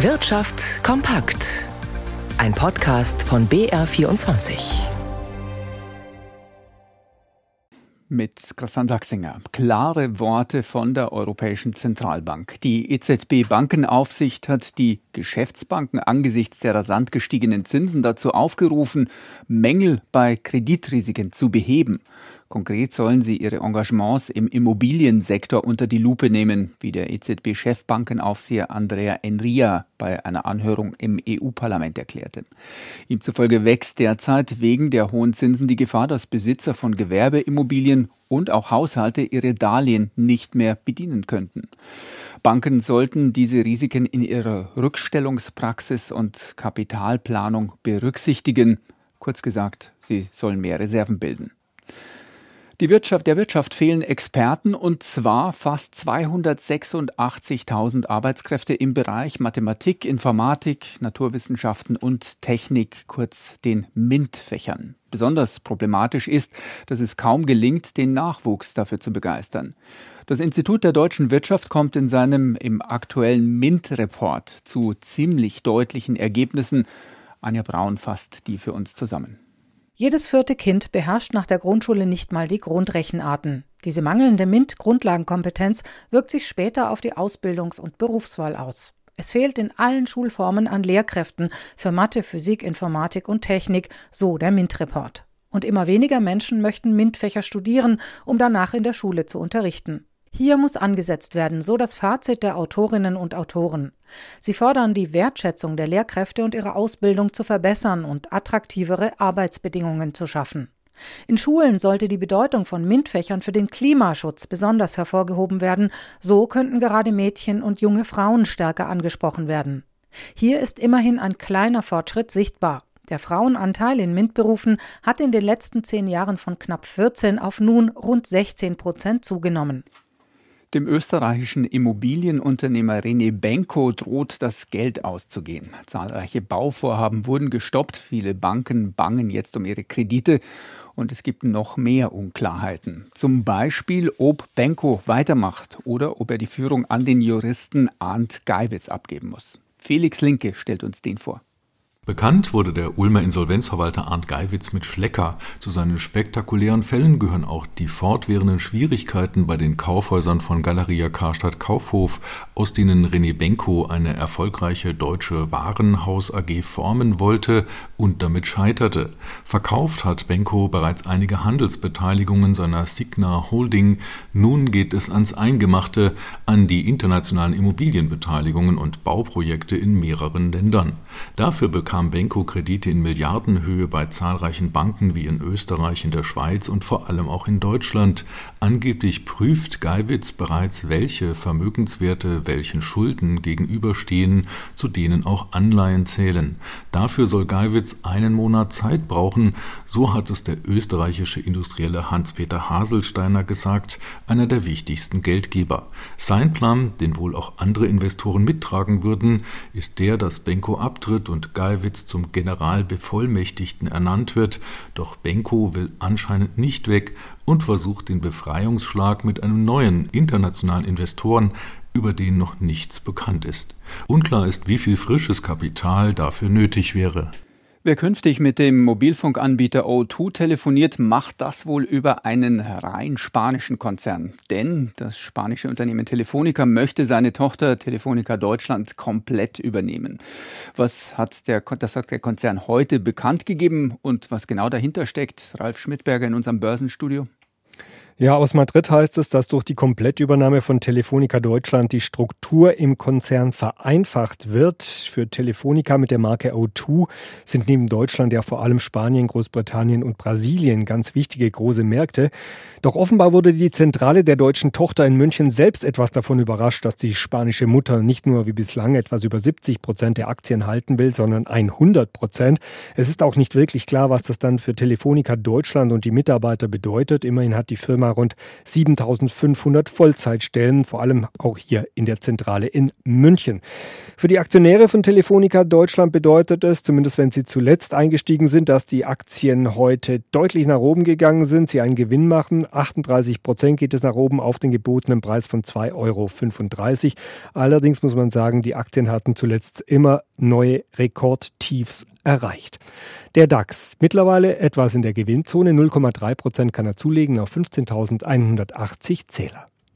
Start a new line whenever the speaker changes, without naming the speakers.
Wirtschaft kompakt. Ein Podcast von BR24.
Mit Christian Sachsinger. Klare Worte von der Europäischen Zentralbank. Die EZB Bankenaufsicht hat die Geschäftsbanken angesichts der rasant gestiegenen Zinsen dazu aufgerufen, Mängel bei Kreditrisiken zu beheben. Konkret sollen sie ihre Engagements im Immobiliensektor unter die Lupe nehmen, wie der EZB-Chefbankenaufseher Andrea Enria bei einer Anhörung im EU-Parlament erklärte. Ihm zufolge wächst derzeit wegen der hohen Zinsen die Gefahr, dass Besitzer von Gewerbeimmobilien und auch Haushalte ihre Darlehen nicht mehr bedienen könnten. Banken sollten diese Risiken in ihrer Rückstellungspraxis und Kapitalplanung berücksichtigen. Kurz gesagt, sie sollen mehr Reserven bilden. Die Wirtschaft, der Wirtschaft fehlen Experten und zwar fast 286.000 Arbeitskräfte im Bereich Mathematik, Informatik, Naturwissenschaften und Technik, kurz den MINT-Fächern. Besonders problematisch ist, dass es kaum gelingt, den Nachwuchs dafür zu begeistern. Das Institut der deutschen Wirtschaft kommt in seinem im aktuellen MINT-Report zu ziemlich deutlichen Ergebnissen. Anja Braun fasst die für uns zusammen.
Jedes vierte Kind beherrscht nach der Grundschule nicht mal die Grundrechenarten. Diese mangelnde MINT-Grundlagenkompetenz wirkt sich später auf die Ausbildungs- und Berufswahl aus. Es fehlt in allen Schulformen an Lehrkräften für Mathe, Physik, Informatik und Technik, so der MINT-Report. Und immer weniger Menschen möchten MINT-Fächer studieren, um danach in der Schule zu unterrichten. Hier muss angesetzt werden, so das Fazit der Autorinnen und Autoren. Sie fordern die Wertschätzung der Lehrkräfte und ihre Ausbildung zu verbessern und attraktivere Arbeitsbedingungen zu schaffen. In Schulen sollte die Bedeutung von MINT-Fächern für den Klimaschutz besonders hervorgehoben werden, so könnten gerade Mädchen und junge Frauen stärker angesprochen werden. Hier ist immerhin ein kleiner Fortschritt sichtbar. Der Frauenanteil in MINT-Berufen hat in den letzten zehn Jahren von knapp 14 auf nun rund 16 Prozent zugenommen.
Dem österreichischen Immobilienunternehmer René Benko droht das Geld auszugehen. Zahlreiche Bauvorhaben wurden gestoppt, viele Banken bangen jetzt um ihre Kredite und es gibt noch mehr Unklarheiten. Zum Beispiel, ob Benko weitermacht oder ob er die Führung an den Juristen Arndt Geiwitz abgeben muss. Felix Linke stellt uns den vor.
Bekannt wurde der Ulmer Insolvenzverwalter Arndt Geiwitz mit Schlecker. Zu seinen spektakulären Fällen gehören auch die fortwährenden Schwierigkeiten bei den Kaufhäusern von Galeria Karstadt Kaufhof, aus denen René Benko eine erfolgreiche deutsche Warenhaus AG formen wollte und damit scheiterte. Verkauft hat Benko bereits einige Handelsbeteiligungen seiner Signa Holding. Nun geht es ans Eingemachte, an die internationalen Immobilienbeteiligungen und Bauprojekte in mehreren Ländern. Dafür bekam bekam Benko Kredite in Milliardenhöhe bei zahlreichen Banken wie in Österreich, in der Schweiz und vor allem auch in Deutschland. Angeblich prüft Geiwitz bereits, welche Vermögenswerte welchen Schulden gegenüberstehen, zu denen auch Anleihen zählen. Dafür soll Geiwitz einen Monat Zeit brauchen, so hat es der österreichische Industrielle Hans-Peter Haselsteiner gesagt, einer der wichtigsten Geldgeber. Sein Plan, den wohl auch andere Investoren mittragen würden, ist der, dass Benko abtritt und Geiwitz Geiwitz zum Generalbevollmächtigten ernannt wird, doch Benko will anscheinend nicht weg und versucht den Befreiungsschlag mit einem neuen internationalen Investoren, über den noch nichts bekannt ist. Unklar ist, wie viel frisches Kapital dafür nötig wäre.
Wer künftig mit dem Mobilfunkanbieter O2 telefoniert, macht das wohl über einen rein spanischen Konzern. Denn das spanische Unternehmen Telefonica möchte seine Tochter Telefonica Deutschland komplett übernehmen. Was hat der, das hat der Konzern heute bekannt gegeben und was genau dahinter steckt? Ralf Schmidberger in unserem Börsenstudio.
Ja, aus Madrid heißt es, dass durch die Komplettübernahme von Telefonica Deutschland die Struktur im Konzern vereinfacht wird. Für Telefonica mit der Marke O2 sind neben Deutschland ja vor allem Spanien, Großbritannien und Brasilien ganz wichtige große Märkte. Doch offenbar wurde die Zentrale der deutschen Tochter in München selbst etwas davon überrascht, dass die spanische Mutter nicht nur wie bislang etwas über 70 Prozent der Aktien halten will, sondern 100 Prozent. Es ist auch nicht wirklich klar, was das dann für Telefonica Deutschland und die Mitarbeiter bedeutet. Immerhin hat die Firma mal rund 7500 Vollzeitstellen, vor allem auch hier in der Zentrale in München. Für die Aktionäre von Telefonica Deutschland bedeutet es, zumindest wenn sie zuletzt eingestiegen sind, dass die Aktien heute deutlich nach oben gegangen sind, sie einen Gewinn machen. 38 Prozent geht es nach oben auf den gebotenen Preis von 2,35 Euro. Allerdings muss man sagen, die Aktien hatten zuletzt immer neue Rekordtiefs erreicht. Der DAX mittlerweile etwas in der Gewinnzone, 0,3 Prozent kann er zulegen auf 15.180 Zähler.